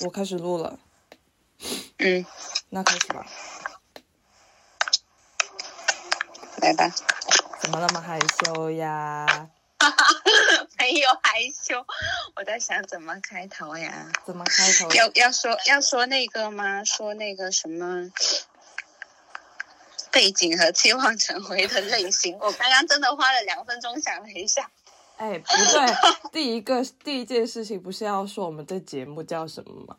我开始录了，嗯，那开始吧。来吧。怎么那么害羞呀？没有害羞，我在想怎么开头呀？怎么开头？要要说要说那个吗？说那个什么背景和期望成为的类型？我刚刚真的花了两分钟想了一下。哎，不对，第一个第一件事情不是要说我们这节目叫什么吗？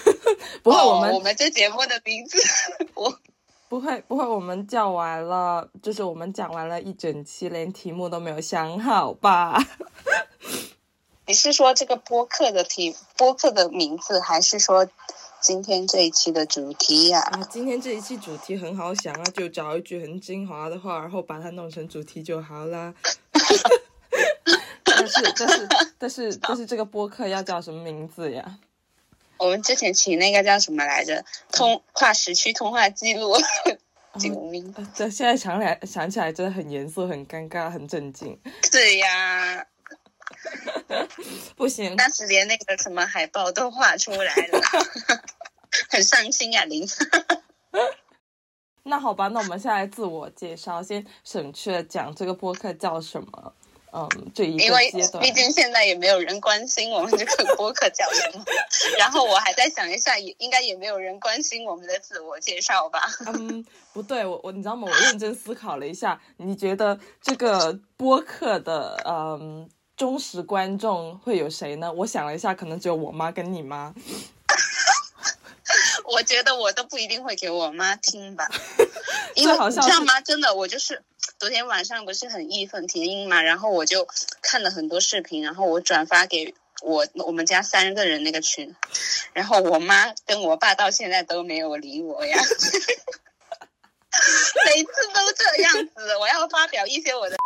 不会，我们、哦我们这节目的名字，我不会不会，我们叫完了，就是我们讲完了一整期，连题目都没有想好吧？你是说这个播客的题播客的名字，还是说今天这一期的主题呀、啊，今天这一期主题很好想啊，就找一句很精华的话，然后把它弄成主题就好啦。但是 但是但是但是这个播客要叫什么名字呀？我们之前起那个叫什么来着？通话时区通话记录，救命！呃这现在想起来想起来真的很严肃、很尴尬、很震惊。对呀，不行，当时连那个什么海报都画出来了，很伤心啊，林。那好吧，那我们先来自我介绍，先省去了讲这个播客叫什么。嗯，这一个因为，毕竟现在也没有人关心我们这个 播客叫什么，然后我还在想一下，也应该也没有人关心我们的自我介绍吧。嗯，不对，我我你知道吗？我认真思考了一下，你觉得这个播客的嗯忠实观众会有谁呢？我想了一下，可能只有我妈跟你妈。我觉得我都不一定会给我妈听吧，因为最好笑是你知道吗？真的，我就是昨天晚上不是很义愤填膺嘛，然后我就看了很多视频，然后我转发给我我们家三个人那个群，然后我妈跟我爸到现在都没有理我呀，每次都这样子，我要发表一些我的。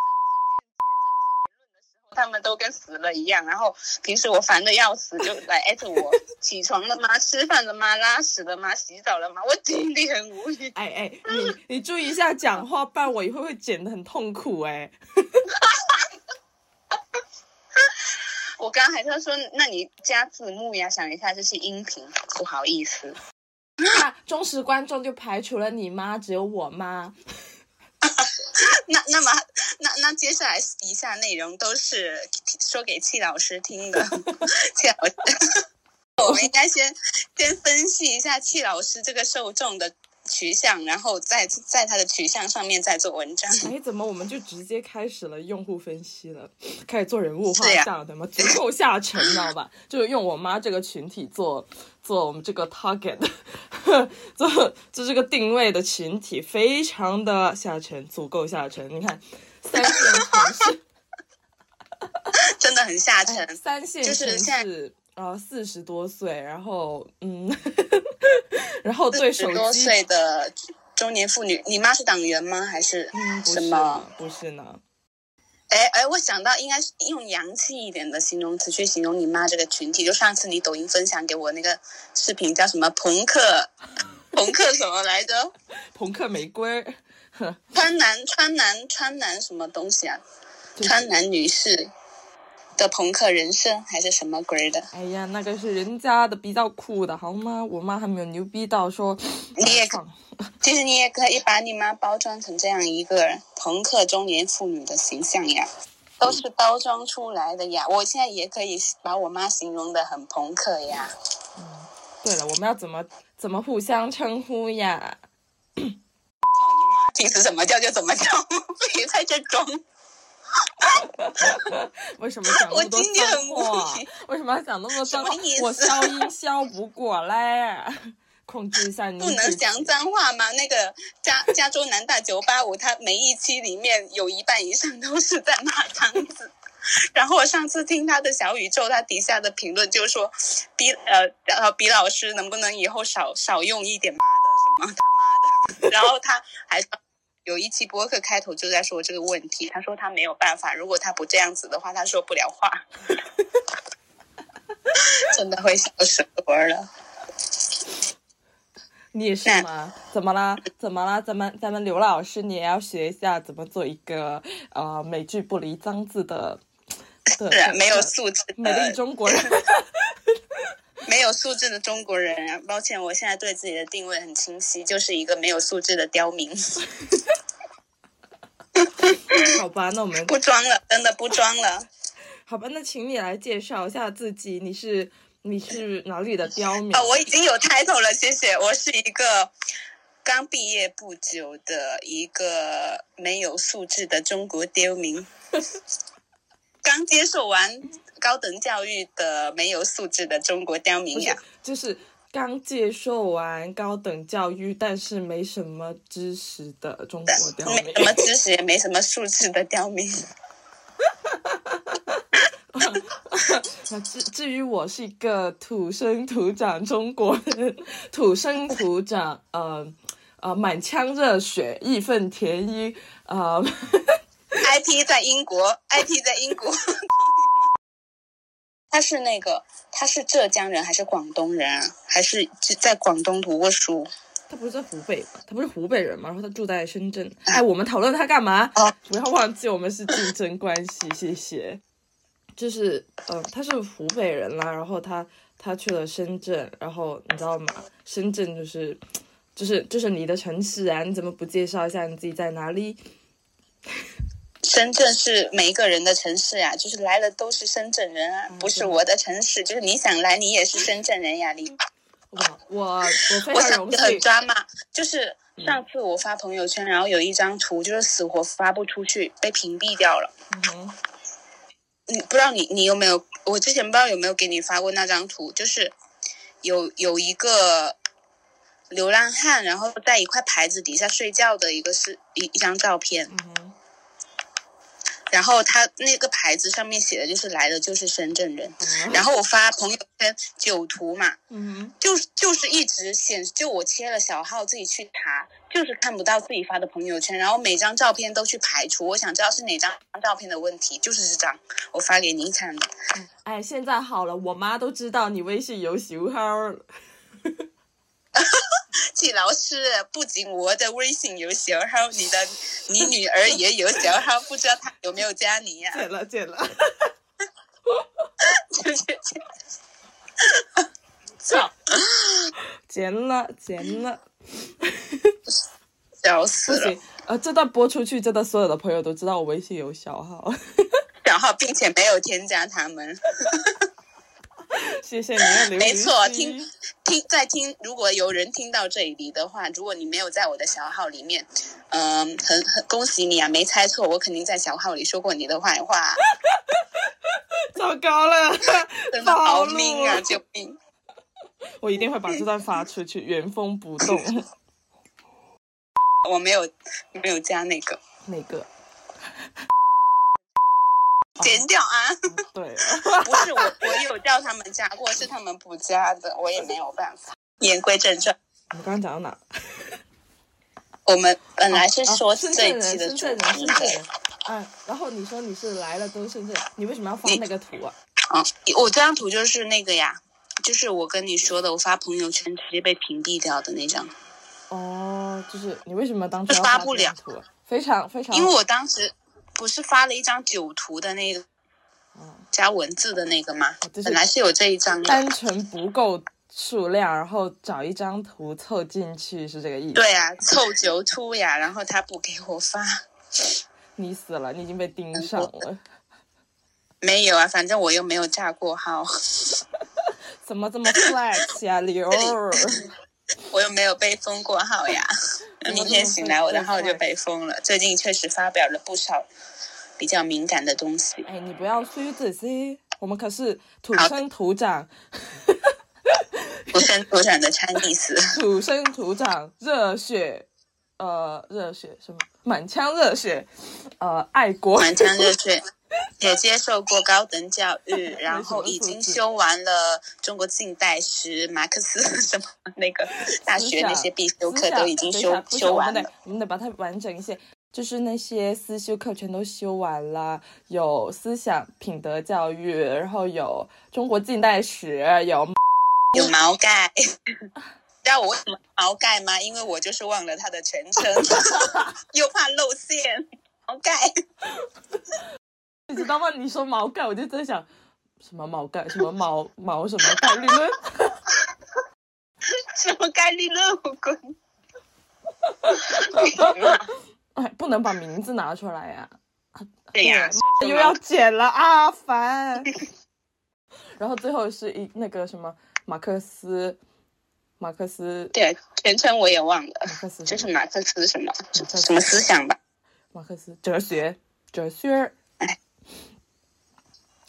他们都跟死了一样，然后平时我烦的要死，就来艾特我，起床了吗？吃饭了吗？拉屎了吗？洗澡了吗？我真的很无语。哎哎，你你注意一下讲话，不然我以后会剪得很痛苦哎。我刚刚还在说，那你加字幕呀？想一下，这是音频，不好意思。那忠实观众就排除了你妈，只有我妈。那那么那那接下来以下内容都是说给戚老师听的，戚老师，我们应该先先分析一下戚老师这个受众的取向，然后在在他的取向上面再做文章。哎，怎么我们就直接开始了用户分析了？开始做人物画像，怎么足够下沉，你知道吧？就是用我妈这个群体做做我们这个 target，做做这个定位的群体，非常的下沉，足够下沉。你看，三线城市，真的很下沉。哎三线就是城现在市，呃，四十多岁，然后嗯，然后对手多，岁的中年妇女，你妈是党员吗？还是嗯，不是什么？，不是呢。哎哎，我想到应该是用洋气一点的形容词去形容你妈这个群体。就上次你抖音分享给我那个视频叫什么朋克，朋克什么来着？朋克玫瑰，呵 川南川南川南什么东西啊？川南女士的朋克人生还是什么鬼的？哎呀，那个是人家的比较酷的好吗？我妈还没有牛逼到说你也 放 其实你也可以把你妈包装成这样一个朋克中年妇女的形象呀，都是包装出来的呀。我现在也可以把我妈形容的很朋克呀。对了，我们要怎么怎么互相称呼呀？平时怎么叫就怎么叫，别在这装。为什么讲那么多我今天脏话语？为什么要讲那么多脏话我消音消不过来，控制一下你不能讲脏话吗？那个加加州南大九八五，它每一期里面有一半以上都是在骂脏字。然后我上次听他的小宇宙，他底下的评论就说，比呃然后比老师能不能以后少少用一点妈的什么他妈的。然后他还有一期播客开头就在说这个问题，他说他没有办法，如果他不这样子的话，他说不了话。真的会笑死我了。你也是吗？怎么啦？怎么啦？咱们咱们刘老师，你也要学一下怎么做一个呃美句不离脏字的的是啊的没有素质美丽中国人。没有素质的中国人啊！抱歉，我现在对自己的定位很清晰，就是一个没有素质的刁民。好吧，那我们 不装了，真的不装了。好吧，那请你来介绍一下自己，你是你是哪里的刁民？啊，我已经有 title 了，谢谢。我是一个刚毕业不久的一个没有素质的中国刁民，刚接受完高等教育的没有素质的中国刁民呀。，就是刚接受完高等教育，但是没什么知识的中国刁民没。什么知识，也没什么素质的刁民。那至至于我是一个土生土长中国人，土生土长，呃呃，满腔热血，义愤填膺，呃，IP 在英国，IP 在英国。他是那个，他是浙江人还是广东人啊？还是在广东读过书？他不是在湖北吗？他不是湖北人吗？然后他住在深圳。哎，我们讨论他干嘛？啊不要忘记我们是竞争关系，谢谢。就是，嗯、他是湖北人啦，然后他他去了深圳，然后你知道吗？深圳就是，就是就是你的城市啊，你怎么不介绍一下你自己在哪里？深圳是每一个人的城市呀、就是来了都是深圳人啊，不是我的城市。就是你想来，你也是深圳人呀，你。我我我想你很幸，抓马，就是上次我发朋友圈，然后有一张图就是死活发不出去，被屏蔽掉了。嗯哼，你不知道你你有没有？我之前不知道有没有给你发过那张图，就是有有一个流浪汉，然后在一块牌子底下睡觉的一个是一一张照片，然后他那个牌子上面写的就是来的就是深圳人，嗯然后我发朋友圈九图嘛，嗯就是就是一直显示，就我切了小号自己去查，就是看不到自己发的朋友圈，然后每张照片都去排除，我想知道是哪张照片的问题，就是这张，我发给你看的。哼，哎，现在好了，我妈都知道你微信有小号了。季老师，不仅我的微信有小号，你的你女儿也有小号，不知道她有没有加你呀、见了见了，操，见了见了，笑不死了行！，呃，这段播出去，真的所有的朋友都知道我微信有小号，小号，并且没有添加他们。谢谢你的留没错听听在听，如果有人听到这里的话，如果你没有在我的小号里面，嗯、很很恭喜你啊，没猜错，我肯定在小号里说过你的坏话，糟糕了，真的好命啊，救命！我一定会把这段发出去，原封不动。我没有没有加那个，那个，剪掉啊！对，不是我，我有叫他们加过，是他们不加的，我也没有办法。言归正传，我们刚刚讲到哪？我们本来是说这一期的主题深圳人。啊，然后你说你是来了都是深圳，你为什么要发那个图啊？啊，我这张图就是那个呀，就是我跟你说的，我发朋友圈直接被屏蔽掉的那张。哦，就是你为什么当初要发不了图啊？非常非常，因为我当时不是发了一张九图的那个嗯加文字的那个吗哦这？是本来是有这一张的。单纯不够数量，然后找一张图凑进去，是这个意思？对啊，凑九图呀，然后他不给我发。你死了，你已经被盯上了，没有啊，反正我又没有炸过号，怎么这么 flex 呀，刘？我又没有被封过号呀。明天醒来，我的号就被封了。最近确实发表了不少比较敏感的东西。哎，你不要虚自己，我们可是土生土长、土生土长的 Chinese，土生土长、热血，呃，热血什么？满腔热血，呃，爱国。满腔热血，也接受过高等教育，然后已经修完了中国近代史、马克思 什么那个大学那些必修课都已经修修完了。我们得把它完整一些。就是那些思修课全都修完了，有思想品德教育，然后有中国近代史，有 有毛概，知道我为什么毛概吗？因为我就是忘了他的全称，又怕露馅。毛盖，你知道吗？你说毛概，我就在想，什么毛概什么毛毛什么概率论？什么概率论？我滚！哎，不能把名字拿出来呀、对呀，又要剪了啊，烦。然后最后是一那个什么马克思，马克思，对全称我也忘了，马克思就是马克思什么什么思想吧，马克思哲学，哲学。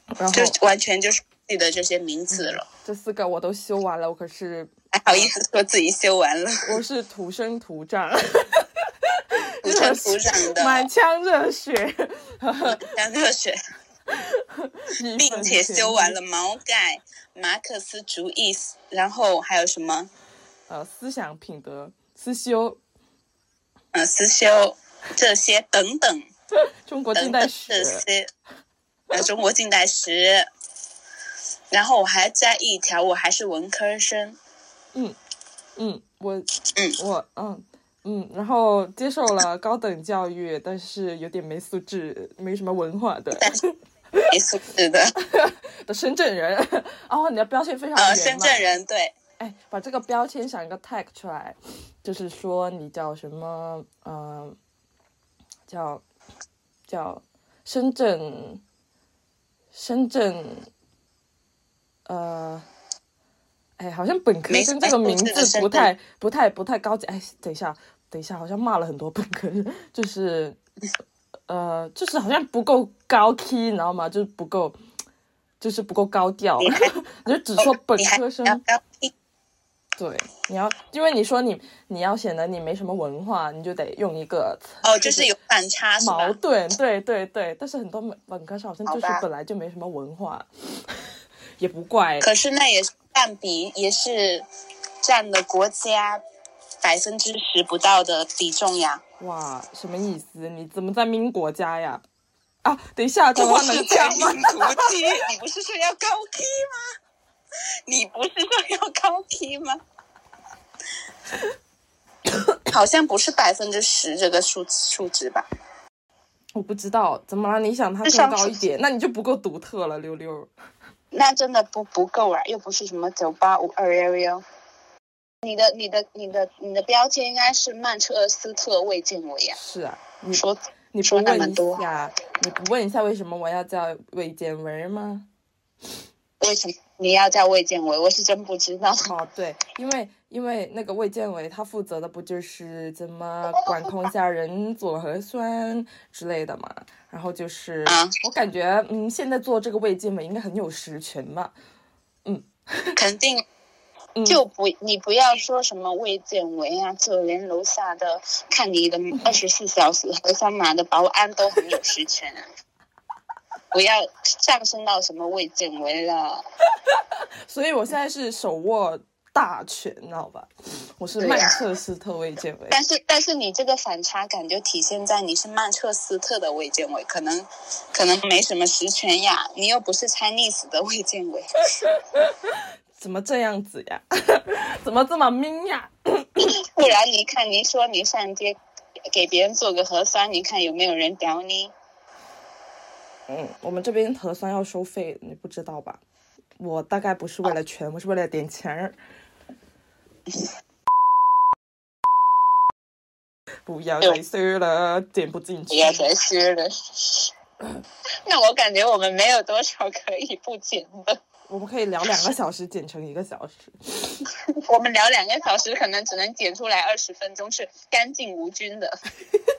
哎然后就完全就是记得这些名字了，这四个我都修完了，我可是还好意思说自己修完了，我是土生土长，土生土长的，满腔热血，满腔热血，并且修完了毛概、马克思主义，然后还有什么？呃思想品德思修，呃思修这些等等。中国近等等代史这，些，呃中国近代史。然后我还加一条，我还是文科生，嗯嗯，我嗯我嗯嗯，然后接受了高等教育，但是有点没素质，没什么文化的 没素质的，的深圳人。哦，你的标签非常呃，深圳人对，哎，把这个标签想一个 tag 出来，就是说你叫什么？嗯、叫叫深圳，深圳，呃，哎，好像本科生这个名字不太不太不太高级。哎，等一下，等一下，好像骂了很多本科生，就是呃，就是好像不够高 key，你知道吗？就是不够。就是不够高调，你 就只说本科生，对，你要，因为你说你你要显得你没什么文化，你就得用一个哦，就是有反差是？矛盾，对对对。但是很多本本科生好像就是本来就没什么文化，也不怪。可是那也是占比，也是占了国家百分之十不到的比重呀。哇，什么意思？你怎么在民国家呀？啊，等一下，这话能讲吗？国际，你不是说要高 key 吗？你不是说要高 key 吗？好像不是百分之十这个数数值吧？我不知道，怎么了？你想它更高一点，那你就不够独特了，溜溜。那真的不不够啊，又不是什么九八五二幺幺。你的你的你的你的标签应该是曼彻斯特卫健委呀、是啊，你说你不说那么问多一下，你不问一下为什么我要叫魏建文吗？为什么你要叫卫健委？我是真不知道。哦，对，因为因为那个卫健委他负责的不就是怎么管控一下人做核酸之类的嘛，然后就是、啊我感觉嗯，现在做这个卫健委应该很有实权吧，嗯 肯定嗯，就不你不要说什么卫健委啊，就连楼下的看你的二十四小时核酸码的保安都很有实权啊。不要上升到什么卫健委了，所以我现在是手握大权，你知道吧？我是曼彻斯特卫健委，但是但是你这个反差感就体现在你是曼彻斯特的卫健委，可能可能没什么实权呀，你又不是 Chinese 的卫健委，怎么这样子呀？怎么这么明呀？不然你看你说你上街给别人做个核酸，你看有没有人屌你？嗯，我们这边核酸要收费，你不知道吧？我大概不是为了权，我是为了点钱儿。不要再说了，点不进去。不要再说了。那我感觉我们没有多少可以不剪的。我们可以聊两个小时，剪成一个小时。我们聊两个小时，可能只能剪出来二十分钟是干净无菌的，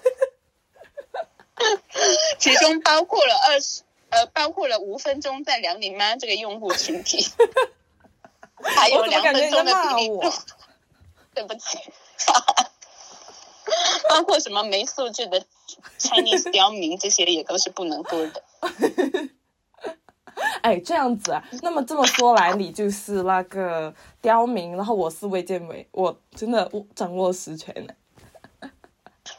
其中包括了二十呃，包括了五分钟在聊你妈这个用户群体，还有两分钟的感觉你在骂比例我？对不起，包括什么没素质的 Chinese 刁民，这些也都是不能播的。哎，这样子啊？那么这么说来，你就是那个刁民，然后我是卫健委，我真的我掌握实权呢。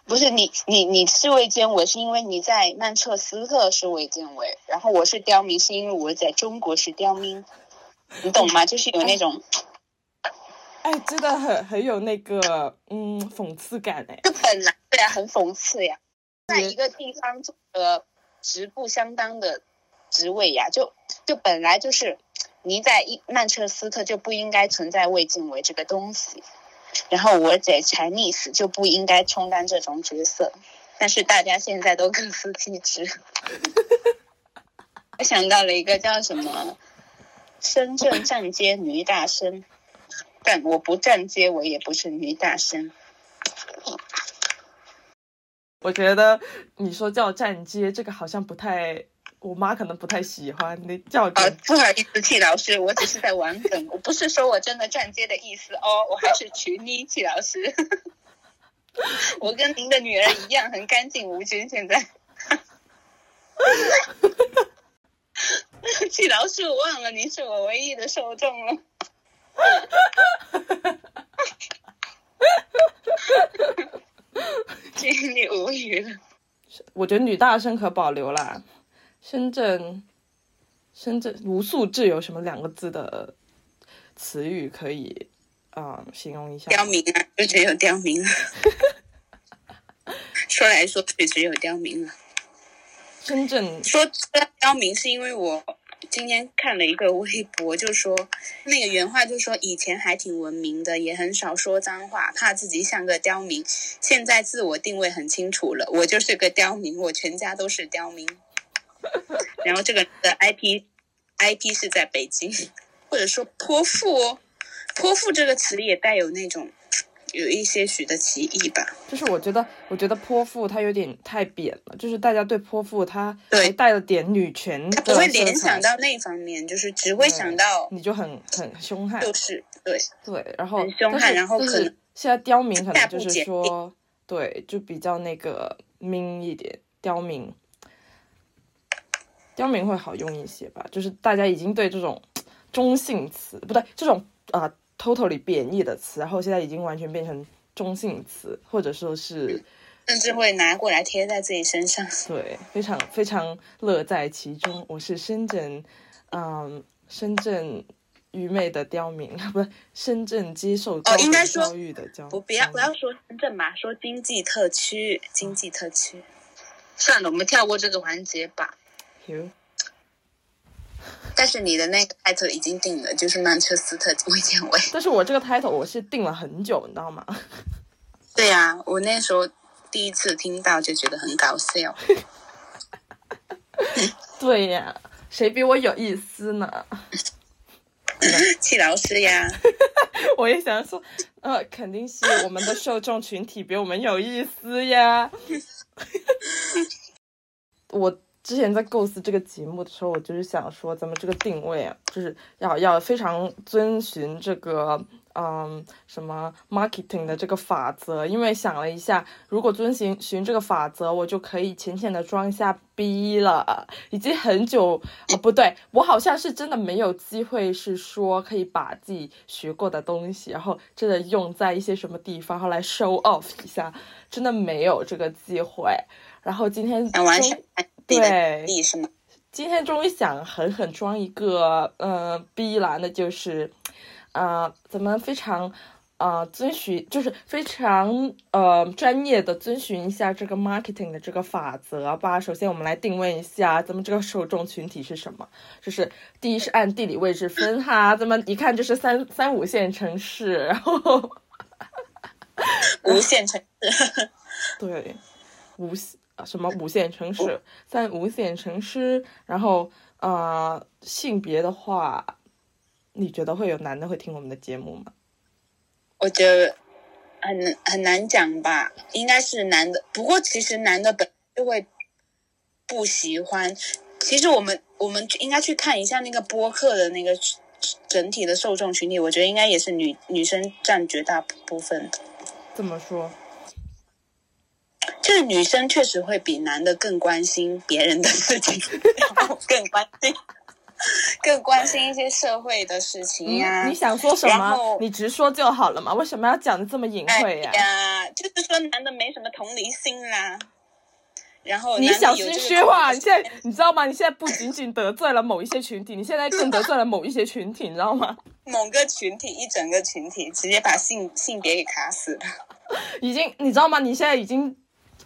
不是你，你你是卫健委，是因为你在曼彻斯特是卫健委，然后我是刁民，是因为我在中国是刁民，你懂吗？就是有那种，哎，真的很很有那个嗯讽刺感哎。就本来对啊，很讽刺呀，在一个地方做呃职不相当的职位呀，就就本来就是你在一曼彻斯特就不应该存在魏晋伟这个东西，然后我姐 Chinese 就不应该充当这种角色，但是大家现在都各司其职。我想到了一个叫什么“深圳站街女大生”，但我不站街，我也不是女大生。我觉得你说叫站街这个好像不太，我妈可能不太喜欢。你叫啊，不好意思，戚老师，我只是在玩梗，我不是说我真的站街的意思哦，我还是群妮戚老师。我跟您的女儿一样，很干净无菌。现在。气老师，我忘了您是我唯一的受众了。心里无语了。我觉得女大生可保留啦。深圳，深圳无素质有什么两个字的词语可以啊形容一下？刁民啊，就只有刁民了。说来说去，只有刁民了。深圳说刁民是因为我今天看了一个微博，就说那个原话就说以前还挺文明的，也很少说脏话，怕自己像个刁民。现在自我定位很清楚了，我就是个刁民，我全家都是刁民。然后这个的 IP IP 是在北京，或者说泼妇哦，泼妇这个词也带有那种。有一些许的歧义吧，就是我觉得，我觉得泼妇它有点太扁了，就是大家对泼妇它还带了点女权，他不会联想到那方面，就是只会想到你就很很凶悍，就是对对，然后很凶悍，然后可能现在刁民可能就是说，对，就比较那个 mean 一点，刁民，刁民会好用一些吧，就是大家已经对这种中性词不对，这种啊。totally 贬义的词，然后现在已经完全变成中性词，或者说是，甚至会拿过来贴在自己身上。对，非常非常乐在其中。我是深圳，嗯，深圳愚昧的刁民，不是深圳接受高等教育的教。不，不要不要说深圳嘛，说经济特区，经济特区。算了，我们跳过这个环节吧。但是你的那个 title 已经定了，就是曼彻斯特卫健委。但是我这个 title 我是定了很久，你知道吗？对呀，我那时候第一次听到就觉得很搞笑。对呀，谁比我有意思呢？戚老师呀，我也想说，呃，肯定是我们的受众群体比我们有意思呀。我。之前在构思这个节目的时候，我就是想说，咱们这个定位啊，就是要要非常遵循这个，嗯，什么 marketing 的这个法则。因为想了一下，如果遵循循这个法则，我就可以浅浅的装一下逼了。已经很久啊，不对，我好像是真的没有机会，是说可以把自己学过的东西，然后真的用在一些什么地方，然后来 show off 一下，真的没有这个机会。然后今天完全。对，今天终于想狠狠装一个，呃，逼蓝的，就是，呃，咱们非常，呃，遵循，就是非常，呃，专业的遵循一下这个 marketing 的这个法则吧。首先，我们来定位一下咱们这个受众群体是什么，就是第一是按地理位置分哈，咱们一看就是三三五线城市，然后，无线城市，对，无线。什么五线城市，在五线城市，然后呃，性别的话，你觉得会有男的会听我们的节目吗？我觉得很很难讲吧，应该是男的。不过其实男的本就会不喜欢。其实我们我们应该去看一下那个播客的那个整体的受众群体，我觉得应该也是女女生占绝大部分的。怎么说？就是女生确实会比男的更关心别人的事情，更关心，更关心一些社会的事情呀。你想说什么？你直说就好了嘛，为什么要讲的这么隐晦呀？呀，就是说男的没什么同理心啦。然后你小心说话，你现在你知道吗？你现在不仅仅得罪了某一些群体，你现在更得罪了某一些群体，你知道吗？某个群体，一整个群体，直接把性性别给卡死了。已经，你知道吗？你现在已经。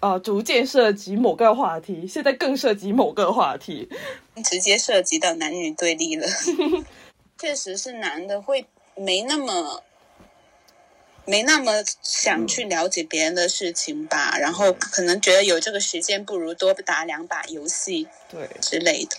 呃逐渐涉及某个话题，现在更涉及某个话题。直接涉及到男女对立了。确实是男的会没那么没那么想去了解别人的事情吧，然后可能觉得有这个时间，不如多打两把游戏对，之类的。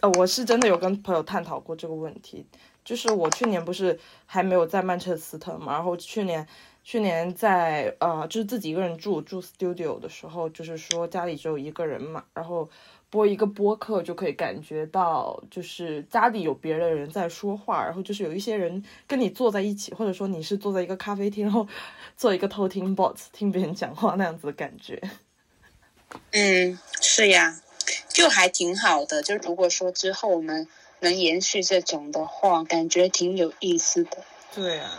呃，我是真的有跟朋友探讨过这个问题，就是我去年不是还没有在曼彻斯特嘛，然后去年去年在呃就是自己一个人住住 studio 的时候，就是说家里只有一个人嘛，然后播一个播客就可以感觉到就是家里有别的人在说话，然后就是有一些人跟你坐在一起，或者说你是坐在一个咖啡厅，然后 做一个偷听 bot 听别人讲话那样子的感觉。嗯，是呀，就还挺好的。就如果说之后我们能延续这种的话，感觉挺有意思的。对啊，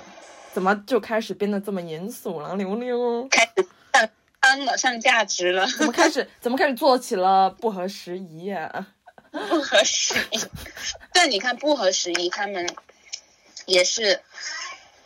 怎么就开始变得这么严肃了，溜溜？开始上班了，上价值了，怎么开始怎么开始做起了不合时宜呀、不合时宜。但你看，不合时宜，他们也是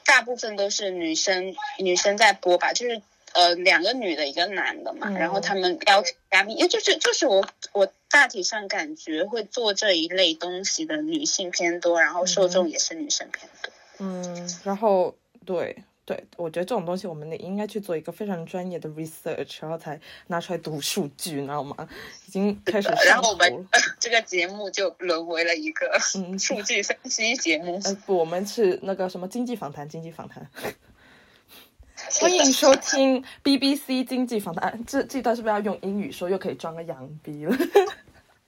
大部分都是女生女生在播吧，就是呃两个女的一个男的嘛，嗯然后他们邀请嘉宾，也就是就是我我大体上感觉会做这一类东西的女性偏多，然后受众也是女生偏多。嗯，然后对对，我觉得这种东西我们得应该去做一个非常专业的 research，然后才拿出来读数据，你知道吗？已经开始然后我们。这个节目就沦为了一个嗯数据分析节目。呃不，我们是那个什么经济访谈，经济访谈。欢迎收听 BBC 经济访谈。这这段是不是要用英语说？又可以装个洋逼了。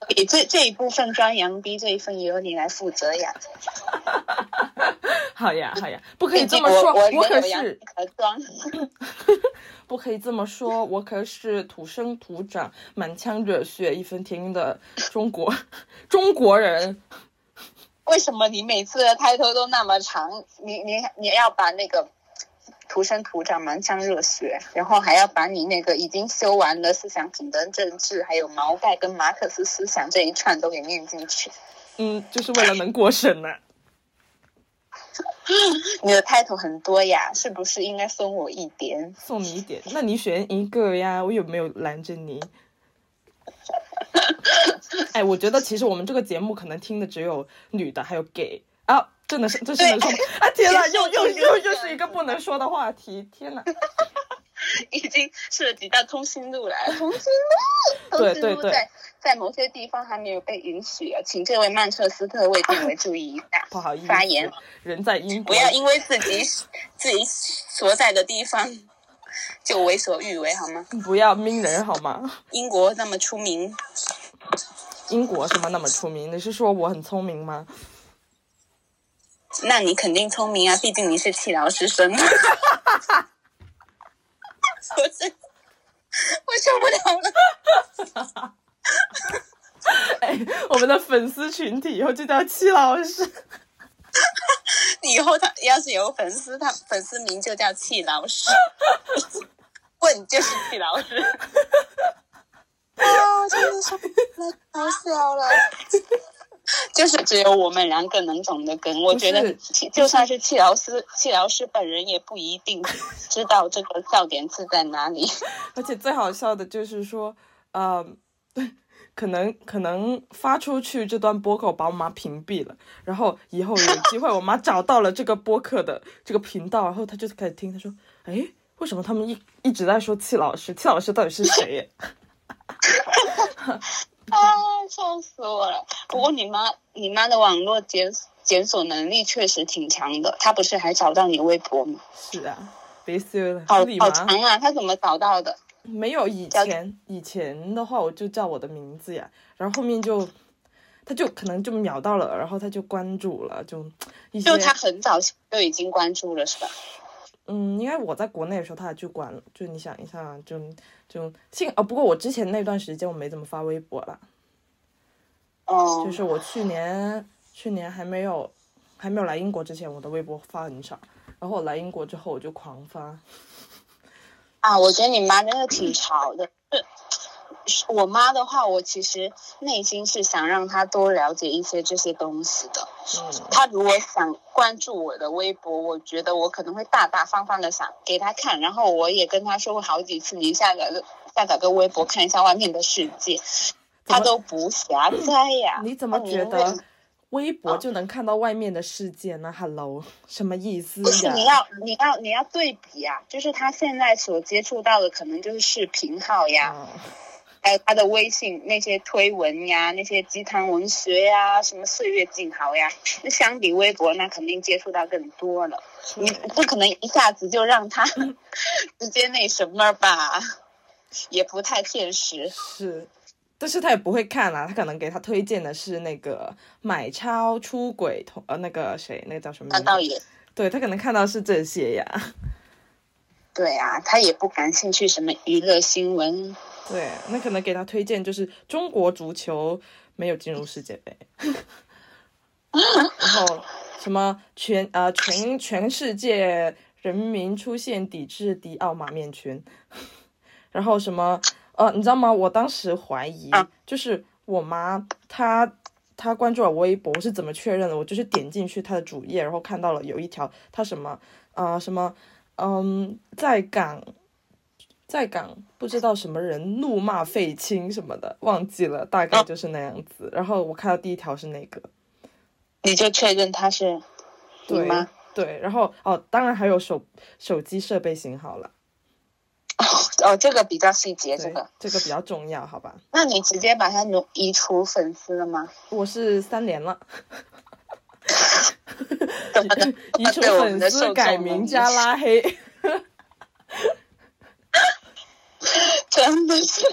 你这这一部分装洋逼，这一份由你来负责呀。好呀，好呀，不可以这么说，我我可原有洋是可装。不可以这么说，我可是土生土长、满腔热血、义愤填膺的中国 中国人。为什么你每次的开头都那么长？你你你要把那个土生土长、满腔热血，然后还要把你那个已经修完了思想品德政治，还有毛概跟马克思思想这一串都给念进去。嗯，就是为了能过审呢、你的开头很多呀，是不是应该送我一点？送你一点，那你选一个呀，我有没有拦着你？哎，我觉得其实我们这个节目可能听的只有女的，还有 gay 啊，真的是这是能说吗？啊天呐，又又又又是一个不能说的话题，天呐！已经涉及到通讯录了，通讯录，通讯录在在某些地方还没有被允许啊，请这位曼彻斯特卫健委注意一下。不好意思，发言，人在英国，不要因为自己自己所在的地方就为所欲为好吗？不要 minh 人好吗？英国那么出名，英国什么那么出名？你是说我很聪明吗？那你肯定聪明啊，毕竟你是气老师生。我 真我受不了了。哎，我们的粉丝群体以后就叫戚老师。以后他要是有粉丝，他粉丝名就叫气老师，问就是气老师。啊，真的是太好笑了。就是只有我们两个能懂得梗，我觉得就算是气老师，气老师本人也不一定知道这个笑点是在哪里。而且最好笑的就是说，呃，可能可能发出去这段播客把我妈屏蔽了，然后以后有机会我妈找到了这个播客的这个频道，然后她就开始听，她说，哎，为什么他们一一直在说戚老师？戚老师到底是谁？啊，笑死我了！不过你妈，你妈的网络检检索能力确实挺强的，她不是还找到你微博吗？是啊，别修了，好好长啊！她怎么找到的？没有以前以前的话，我就叫我的名字呀，然后后面就。他就可能就秒到了，然后他就关注了，就一些就他很早就已经关注了，是吧？嗯，因为我在国内的时候他还去关了。就你想一下，就就幸哦，不过我之前那段时间我没怎么发微博了，哦、就是我去年去年还没有还没有来英国之前，我的微博发很少，然后我来英国之后我就狂发。啊，我觉得你妈真的挺潮的。是我妈的话，我其实内心是想让她多了解一些这些东西的。嗯，她如果想关注我的微博，我觉得我可能会大大方方的想给她看，然后我也跟她说过好几次，你下载个下载个微博看一下外面的世界，她都不下载呀。你怎么觉得微博就能看到外面的世界呢？Hello，什么意思不是呀？你要你要你要对比啊，就是她现在所接触到的可能就是视频号呀，嗯还有他的微信那些推文呀，那些鸡汤文学呀，什么岁月静好呀，那相比微博，那肯定接触到更多了。你不可能一下子就让他 直接那什么吧，也不太现实。是，但是他也不会看啊，他可能给他推荐的是那个买超出轨同呃那个谁，那个叫什么名字？那倒也对他可能看到是这些呀。对啊，他也不感兴趣什么娱乐新闻。对，那可能给他推荐就是中国足球没有进入世界杯，然后什么全呃全全世界人民出现抵制迪奥马面裙，然后什么呃你知道吗？我当时怀疑啊就是我妈她。她关注了微博，我是怎么确认的？我就是点进去她的主页，然后看到了有一条，她什么，呃，什么，嗯，在港在港不知道什么人怒骂废青什么的，忘记了，大概就是那样子。然后我看到第一条是那个，你就确认他是你对吗？对，然后哦，当然还有手手机设备型号了，哦，这个比较细节，这个。，这个比较重要，好吧？那你直接把它挪移除粉丝了吗？我是三连了？移除粉丝、改名加拉黑，真的是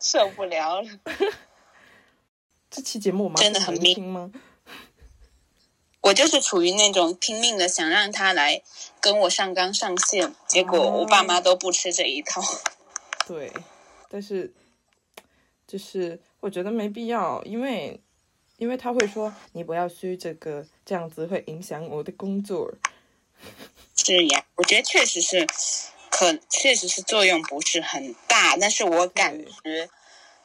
受不了了。这期节目我妈真的很密听吗？我就是处于那种拼命的想让他来跟我上纲上线，结果我爸妈都不吃这一套。对，但是就是我觉得没必要，因为因为他会说你不要虚这个，这样子会影响我的工作。是呀，我觉得确实是，可确实是作用不是很大，但是我感觉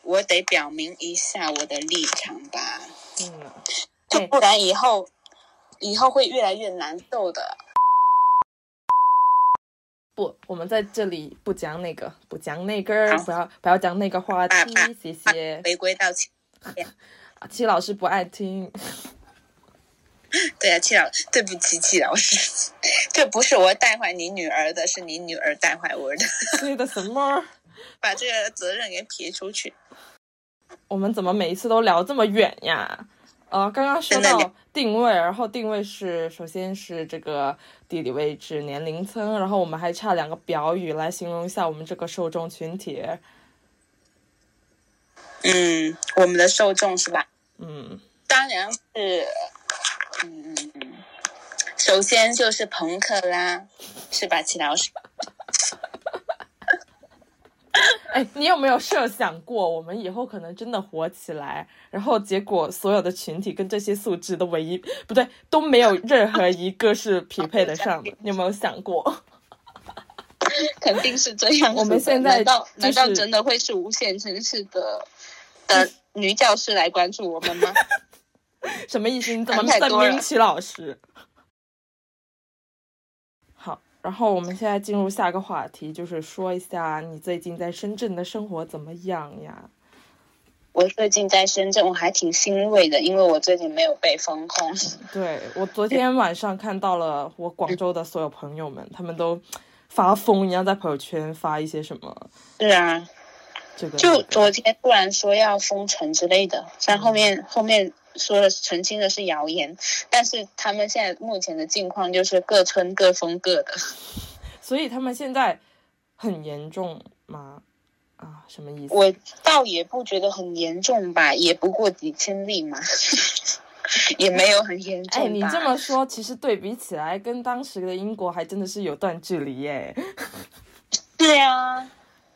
我得表明一下我的立场吧，嗯就不然以后以后会越来越难受的。不，我们在这里不讲那个，不讲那个，不要不要讲那个话题谢谢。回归到七，啊 戚老师不爱听，对啊，戚老，对不起，戚老师，这不是我带坏你女儿的，是你女儿带坏我的，对的什么？把这个责任给撇出去。我们怎么每一次都聊这么远呀？呃，刚刚说到定位，然后定位是首先是这个地理位置、年龄层，然后我们还差两个表语来形容一下我们这个受众群体。嗯，我们的受众是吧？嗯，当然是，嗯嗯嗯，首先就是朋克啦，是吧，齐老师？哎，你有没有设想过，我们以后可能真的火起来，然后结果所有的群体跟这些素质的唯一不对，都没有任何一个是匹配得上的，你有没有想过？肯定是这样。我们现在难道、难道真的会是无限城市的的女教师来关注我们吗？什么意思？你怎么在想太多了明齐老师？好，然后我们现在进入下个话题，就是说一下你最近在深圳的生活怎么样呀？我最近在深圳，我还挺欣慰的，因为我最近没有被封控。对我昨天晚上看到了我广州的所有朋友们，他们都发疯一样在朋友圈发一些什么 是啊，这个就昨天突然说要封城之类的，但后面后面说了澄清的是谣言，但是他们现在目前的境况就是各村各封各的。所以他们现在很严重吗？啊，什么意思？我倒也不觉得很严重吧，也不过几千例嘛，也没有很严重。哎，你这么说，其实对比起来，跟当时的英国还真的是有段距离耶。对啊，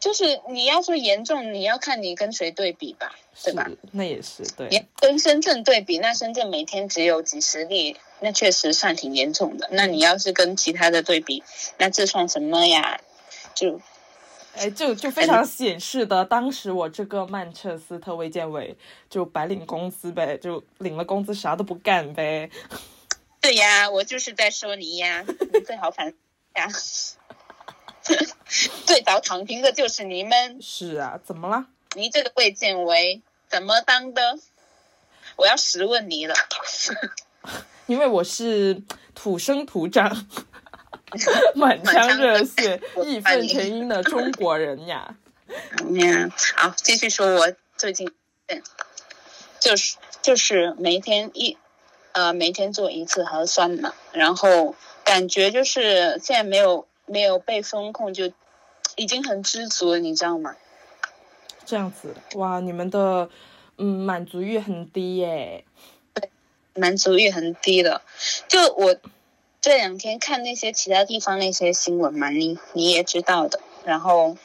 就是你要说严重，你要看你跟谁对比吧，对吧？那也是对。你跟深圳对比，那深圳每天只有几十例，那确实算挺严重的。那你要是跟其他的对比，那这算什么呀？就哎，就就非常显示的，当时我这个曼彻斯特卫健委就白领工资呗，就领了工资啥都不干呗。对呀，我就是在说你呀，你最好反呀。最早躺平的就是你们，是啊，怎么了？你这个卫健委怎么当的？我要实问你了。因为我是土生土长、满腔热血、义愤填膺的中国人呀。嗯，好，继续说，我最近，就是就是每天一，呃，每天做一次核酸嘛，然后感觉就是现在没有没有被封控，就 已经很知足了，你知道吗？这样子，哇，你们的嗯满足欲很低耶。满足欲很低的，就我这两天看那些其他地方那些新闻嘛，你你也知道的，然后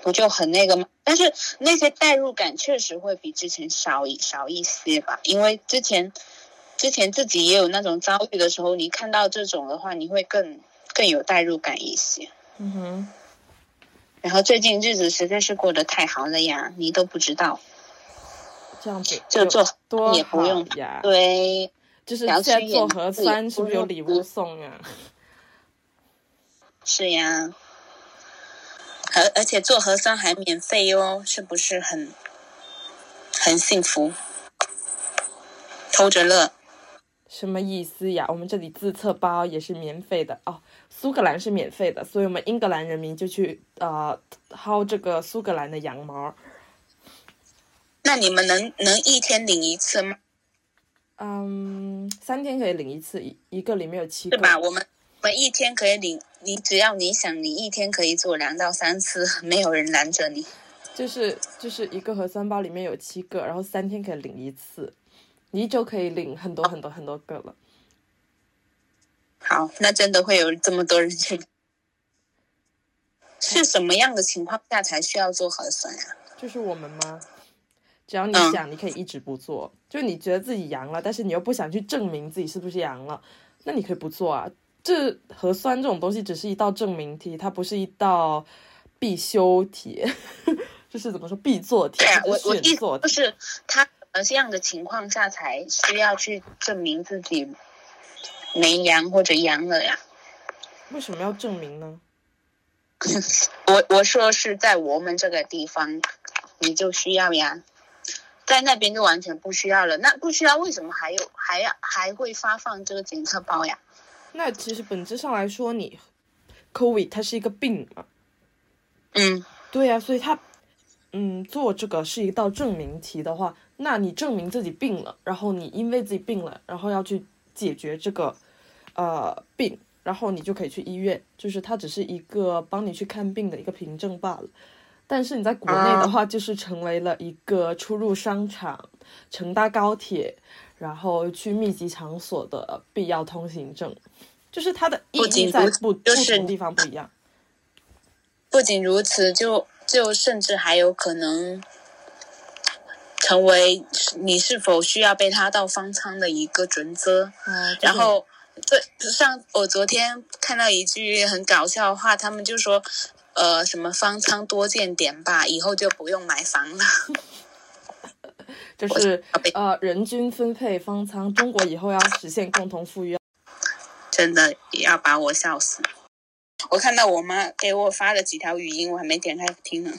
不就很那个吗？但是那些代入感确实会比之前少一少一些吧，因为之前之前自己也有那种遭遇的时候，你看到这种的话，你会更更有代入感一些。嗯哼。然后最近日子实在是过得太好了呀，你都不知道。这样子就做多也不用呀，对，就是现在做核酸是不是有礼物送啊？是呀，而而且做核酸还免费哟，是不是很很幸福？偷着乐？什么意思呀？我们这里自测包也是免费的哦，苏格兰是免费的，所以我们英格兰人民就去呃薅这个苏格兰的羊毛。那你们能能一天领一次吗？嗯，三天可以领一次，一一个里面有七个。对吧？我们我们一天可以领，你只要你想，你一天可以做两到三次，没有人拦着你。就是就是一个核酸包里面有七个，然后三天可以领一次，你就可以领很多很多很多个了。好，那真的会有这么多人去？是什么样的情况下才需要做核酸呀？就是我们吗？只要你想，你可以一直不做。就你觉得自己阳了，但是你又不想去证明自己是不是阳了，那你可以不做啊。这核酸这种东西只是一道证明题，它不是一道必修题，就是怎么说必做题。我我意思就是他什么样的情况下才需要去证明自己没阳或者阳了呀？为什么要证明呢？我我说是在我们这个地方，你就需要呀。在那边就完全不需要了，那不需要为什么还有还要还会发放这个检测包呀？那其实本质上来说，你，COVID 它是一个病嘛。嗯，对呀，所以他，嗯，做这个是一道证明题的话，那你证明自己病了，然后你因为自己病了，然后要去解决这个，呃，病，然后你就可以去医院，就是它只是一个帮你去看病的一个凭证罢了。但是你在国内的话，就是成为了一个出入商场、乘搭高铁，然后去密集场所的必要通行证，就是它的意义在不不同地方不一样。不仅如此，就就甚至还有可能成为你是否需要被他到方舱的一个准则。然后，对，上我昨天看到一句很搞笑的话，他们就说。呃，什么方舱多建点吧，以后就不用买房了。就是呃，人均分配方舱，中国以后要实现共同富裕。真的也要把我笑死。我看到我妈给我发了几条语音，我还没点开听呢，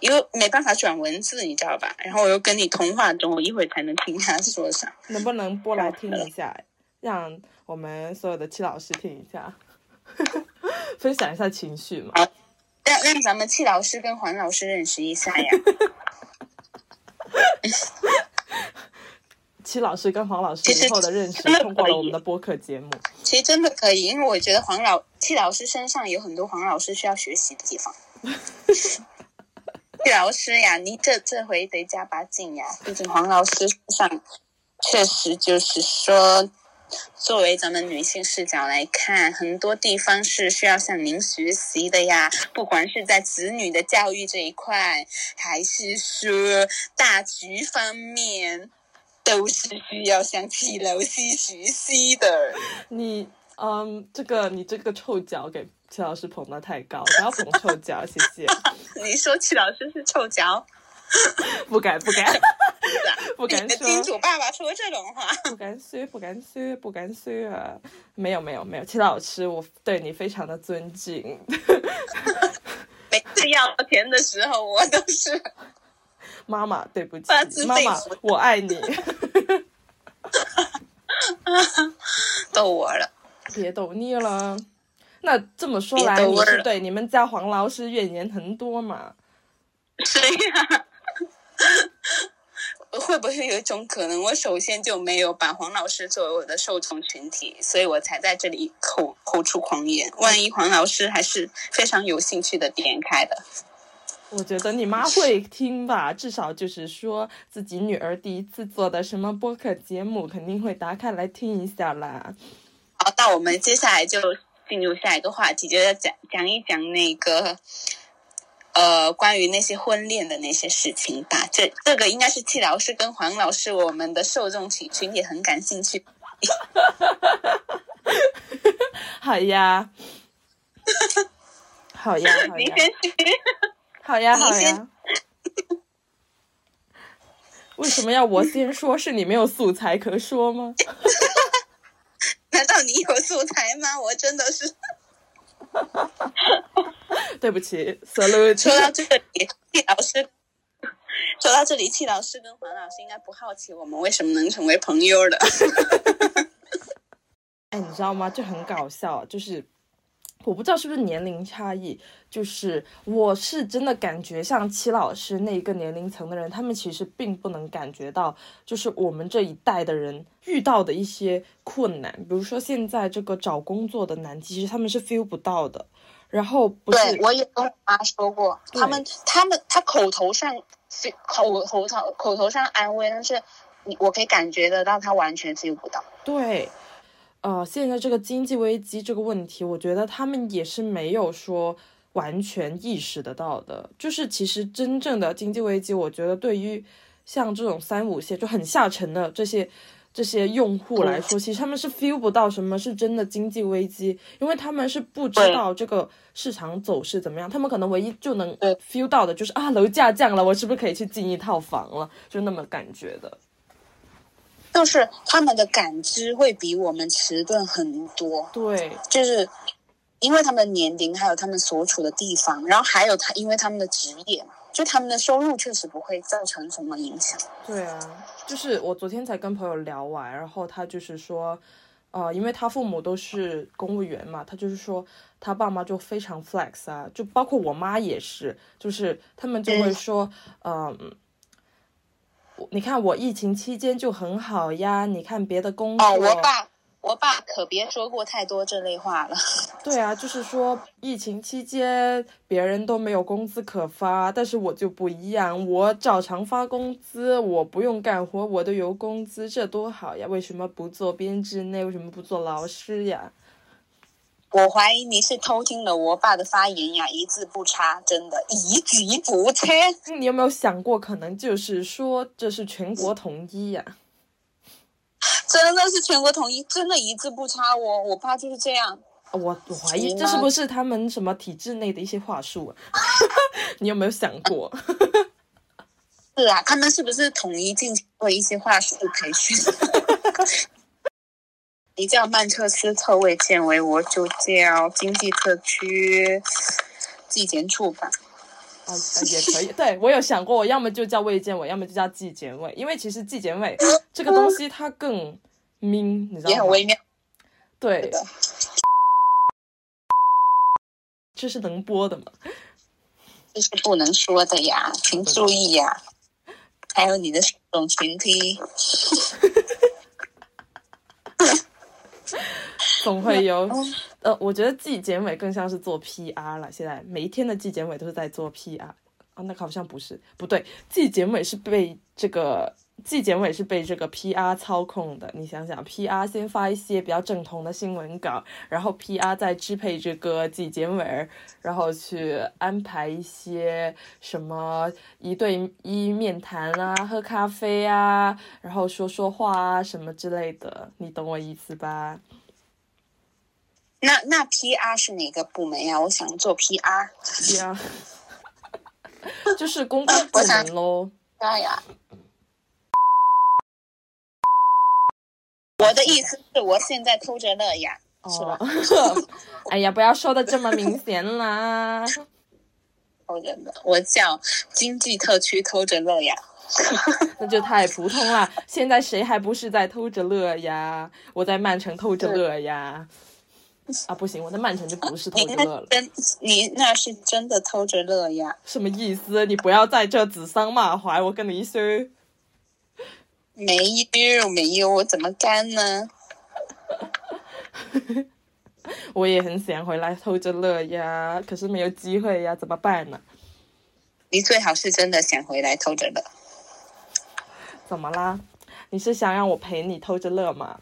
因为没办法转文字，你知道吧？然后我又跟你通话中，我一会儿才能听她说啥。能不能播来听一下，让我们所有的戚老师听一下，分享一下情绪嘛？让让咱们戚老师跟黄老师认识一下呀！戚老师跟黄老师以后的认识通过了我们的播客节目。其实真的可以，因为我觉得黄老戚老师身上有很多黄老师需要学习的地方。戚 老师呀，你这这回得加把劲呀！毕竟黄老师上确实就是说。作为咱们女性视角来看，很多地方是需要向您学习的呀。不管是在子女的教育这一块，还是说大局方面，都是需要向齐老师学习的。你，嗯，这个你这个臭脚给齐老师捧得太高，不要捧臭脚，谢谢。你说齐老师是臭脚？不 敢不敢？不敢 说金主爸爸说这种话，不敢说，不敢说，不敢说啊！没有没有没有，齐老师，我对你非常的尊敬。每次要钱的时候，我都是妈妈，对不起妈妈，我爱你。逗我了。别逗你了。那这么说来，你是对你们家黄老师怨言很多嘛？是呀，会不会有一种可能，我首先就没有把黄老师作为我的受众群体，所以我才在这里口口出狂言。万一黄老师还是非常有兴趣的点开的，我觉得你妈会听吧，至少就是说自己女儿第一次做的什么播客节目，肯定会打开来听一下啦。好，那我们接下来就进入下一个话题，就要讲讲一讲那个。呃，关于那些婚恋的那些事情吧，这这个应该是戚老师跟黄老师我们的受众群群体很感兴趣。好呀，好呀，好呀，你先去。好呀，好呀。为什么要我先说？是你没有素材可说吗？难道你有素材吗？我真的是 对不起，salute。说到这里，戚老师，说到这里，戚老师跟黄老师应该不好奇我们为什么能成为朋友的。哎，你知道吗？就很搞笑，就是我不知道是不是年龄差异，就是我是真的感觉像戚老师那一个年龄层的人，他们其实并不能感觉到，就是我们这一代的人遇到的一些困难，比如说现在这个找工作的难题，其实他们是 feel 不到的。然后不是对，我也跟我妈说过，他们他们他口头上口口上口头上安慰，但是你我可以感觉得到他完全 feel 不到。对，呃，现在这个经济危机这个问题，我觉得他们也是没有说完全意识得到的。就是其实真正的经济危机，我觉得对于像这种三五线就很下沉的这些这些用户来说，其实他们是 feel 不到什么是真的经济危机，因为他们是不知道这个市场走势怎么样，他们可能唯一就能对 feel 到的就是啊，楼价降了，我是不是可以去进一套房了？就那么感觉的。就是他们的感知会比我们迟钝很多，对，就是因为他们的年龄，还有他们所处的地方，然后还有他因为他们的职业，就他们的收入确实不会造成什么影响。对啊，就是我昨天才跟朋友聊完，然后他就是说，呃，因为他父母都是公务员嘛，他就是说他爸妈就非常 flex 啊，就包括我妈也是，就是他们就会说，嗯。我你看我疫情期间就很好呀，你看别的工作，哦，我爸，我爸可别说过太多这类话了。对啊，就是说疫情期间别人都没有工资可发，但是我就不一样，我照常发工资，我不用干活，我都有工资，这多好呀！为什么不做编制内？为什么不做老师呀？我怀疑你是偷听了我爸的发言呀，一字不差，真的，一字不差。你有没有想过，可能就是说这是全国统一呀？真的是全国统一，真的一字不差哦。我爸就是这样。我我怀疑这是不是他们什么体制内的一些话术啊？你有没有想过？是啊，他们是不是统一进行过一些话术培训？你叫曼彻斯特卫健委，我就叫经济特区纪检处吧。也可以。对我有想过，我要么就叫卫健委，要么就叫纪检委，因为其实纪检委这个东西它更明，你知道吗？也很微妙。对的，这是能播的吗？这是不能说的呀，请注意呀。还有你的受众群体，总会有。呃，我觉得纪检委更像是做 PR 了。现在每一天的纪检委都是在做 PR 啊，那好像不是，不对，纪检委是被这个纪检委是被这个 PR 操控的。你想想，PR 先发一些比较正统的新闻稿，然后 PR 再支配这个纪检委，然后去安排一些什么一对一面谈啊、喝咖啡啊，然后说说话啊什么之类的，你懂我意思吧？那那 PR 是哪个部门呀？我想做 PR。PR，就是公关部门喽。哎呀，我的意思是我现在偷着乐呀，是吧？哦，哎呀，不要说的这么明显啦。偷着乐，我叫经济特区偷着乐呀。那就太普通了。现在谁还不是在偷着乐呀？我在曼城偷着乐呀。啊，不行，我在曼城就不是偷着乐了。真，你那是真的偷着乐呀。什么意思？你不要在这指桑骂槐，我跟你说。没有没有，我怎么干呢？我也很想回来偷着乐呀，可是没有机会呀，怎么办呢？你最好是真的想回来偷着乐。怎么啦？你是想让我陪你偷着乐吗？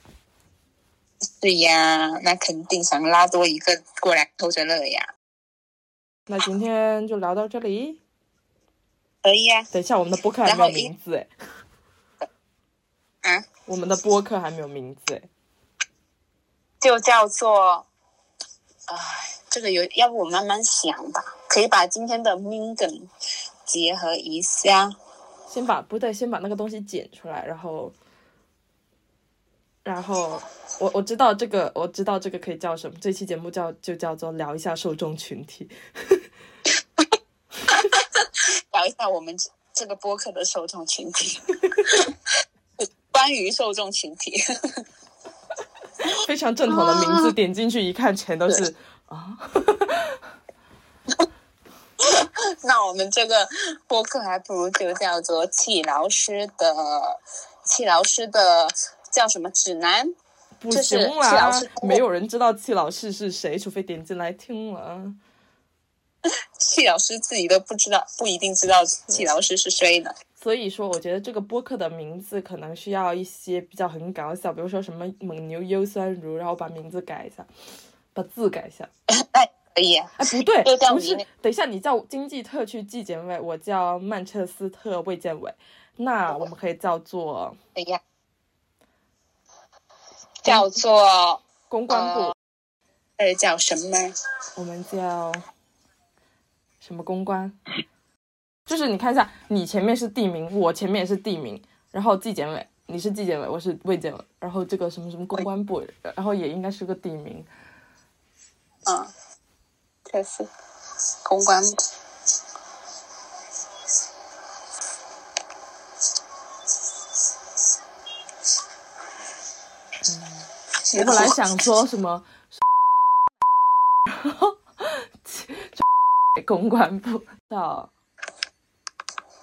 对呀，那肯定想拉多一个过来偷着乐呀。那今天就聊到这里。可以呀、等一下，我们的播客还没有名字哎，啊，我们的播客还没有名字哎。就叫做，唉，这个有，要不我慢慢想吧。可以把今天的命梗结合一下。先把不对，先把那个东西剪出来，然后，然后我我知道这个，我知道这个可以叫什么。这期节目叫就叫做聊一下受众群体。聊一下我们这这个播客的受众群体，关于受众群体。非常正统的名字，点进去一看，全都是啊。那我们这个播客还不如就叫做气老师的气老师的叫什么指南？不行啦季老师，没有人知道戚老师是谁，除非点进来听了。戚老师自己都不知道，不一定知道戚老师是谁呢。所以说，我觉得这个播客的名字可能需要一些比较很搞笑，比如说什么“蒙牛优酸乳”，然后把名字改一下，把字改一下。哎可以啊，哎，不对不是，等一下，你叫经济特区纪检委，我叫曼彻斯特卫健委，那我们可以叫做可以啊，叫做公关部，呃叫什么？我们叫什么公关？就是你看一下，你前面是地名，我前面也是地名，然后纪检委，你是纪检委，我是卫健委，然后这个什么什么公关部，然后也应该是个地名。嗯，确实，公关部。我本来想说什么，然后公关部叫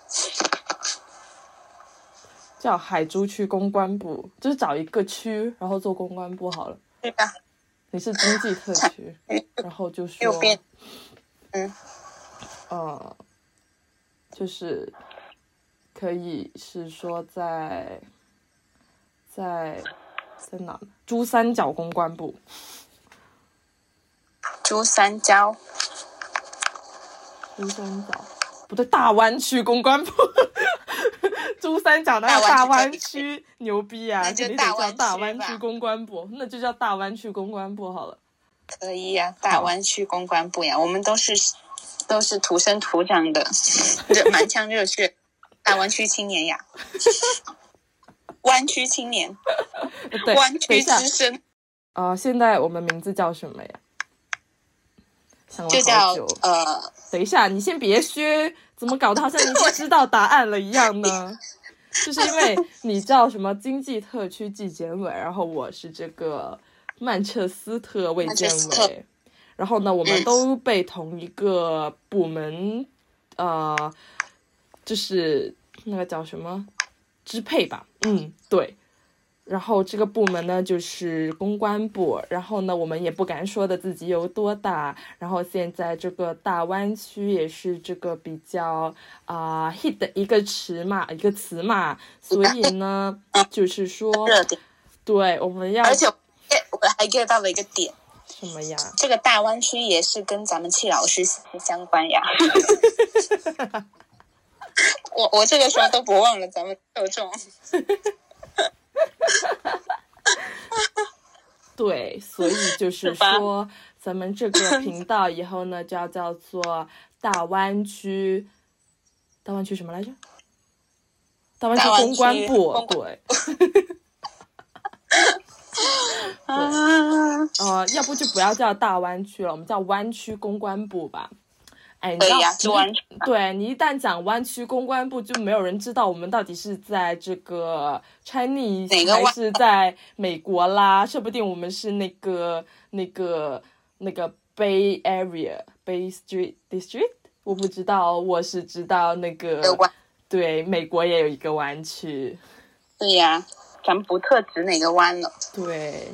叫海珠区公关部，就是找一个区，然后做公关部好了。对吧？你是经济特区，然后就说嗯，呃，就是可以是说在在在哪？珠三角公关部。珠三角，珠三角不对，大湾区公关部。珠三角哪有大湾区牛逼啊？那就肯定得叫大湾区公关部，那就叫大湾区公关部好了。可以呀、大湾区公关部呀，我们都是都是土生土长的，热满腔热血，大湾区青年呀，湾区青年，对，湾区等一下之声，啊、现在我们名字叫什么呀？想了就叫。呃，等一下，你先别削，怎么搞得好像你已经知道答案了一样呢？就是因为你叫什么经济特区纪检委，然后我是这个曼彻斯特卫健委，然后呢，我们嗯都被同一个部门，呃，就是那个叫什么支配吧？嗯，对。然后这个部门呢就是公关部，然后呢我们也不敢说的自己有多大，然后现在这个大湾区也是这个比较啊、hit 的一个词嘛，一个词嘛，所以呢就是说，热点，对，我们要而且我我还 get 到了一个点，什么呀？这个大湾区也是跟咱们戚老师息息相关呀。我我这个时候都不忘了咱们受众，对，所以就是说，咱们这个频道以后呢就要叫做大湾区，大湾区什么来着？大湾区公关部，公对。啊，呃，要不就不要叫大湾区了，我们叫湾区公关部吧。哎，你知道。对你一旦讲湾区公关部，就没有人知道我们到底是在这个 Chinese 还是在美国啦，说不定我们是那个那个那个 Bay Area Bay Street District，我不知道，我是知道那个湾对美国也有一个湾区，对呀，咱们不特指哪个湾了。对。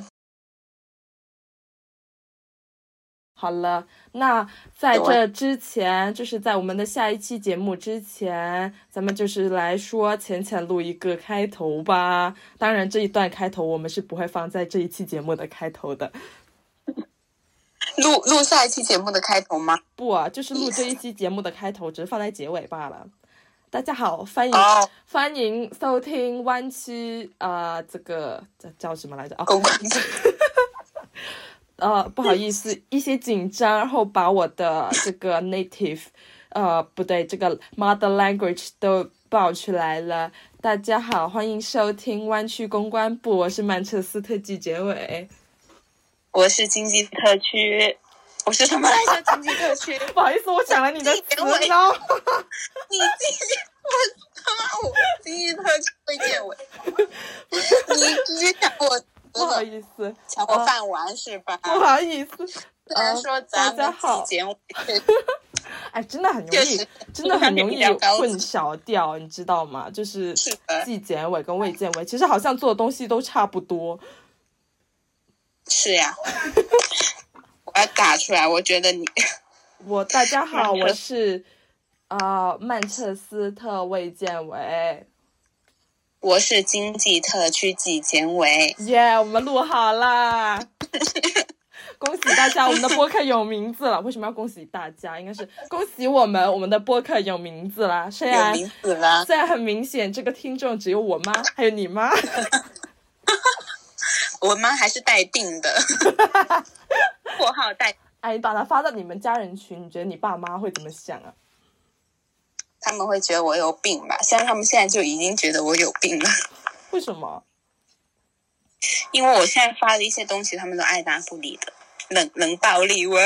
好了，那在这之前，就是在我们的下一期节目之前，咱们就是来说浅浅录一个开头吧。当然，这一段开头我们是不会放在这一期节目的开头的，录录下一期节目的开头吗？不啊，就是录这一期节目的开头，只是放在结尾罢了。大家好，欢迎、哦，欢迎收听湾区啊、呃这个叫叫什么来着？啊，公关 呃，不好意思，一些紧张，然后把我的这个 native，呃，不对，这个 mother language 都爆出来了。大家好，欢迎收听湾区公关部，我是曼彻斯特季结尾。我是经济特区，我是什么来着？经济特区。不好意思，我抢了你的词结尾呢。你经济，我他妈我经济特区会见我，你直接抢我，不好意思，抢我饭碗是吧？不好意思。虽然说咱大家们好季节目 哎，真的很容易真的很容易混淆掉，你知道吗？就是纪检委跟卫健委，其实好像做的东西都差不多。是呀，我要打出来，我觉得你我大家好，我是啊、曼彻斯特卫健委，我是经济特区纪检委，耶、我们录好啦！恭喜大家，我们的播客有名字了。为什么要恭喜大家？应该是恭喜我们，我们的播客有名字啦。虽然。虽然很明显，这个听众只有我妈，还有你妈。我妈还是带病的，括号带，哎，你把它发到你们家人群，你觉得你爸妈会怎么想啊？他们会觉得我有病吧？像他们现在就已经觉得我有病了，为什么？因为我现在发的一些东西，他们都爱答不理的，冷冷暴力，我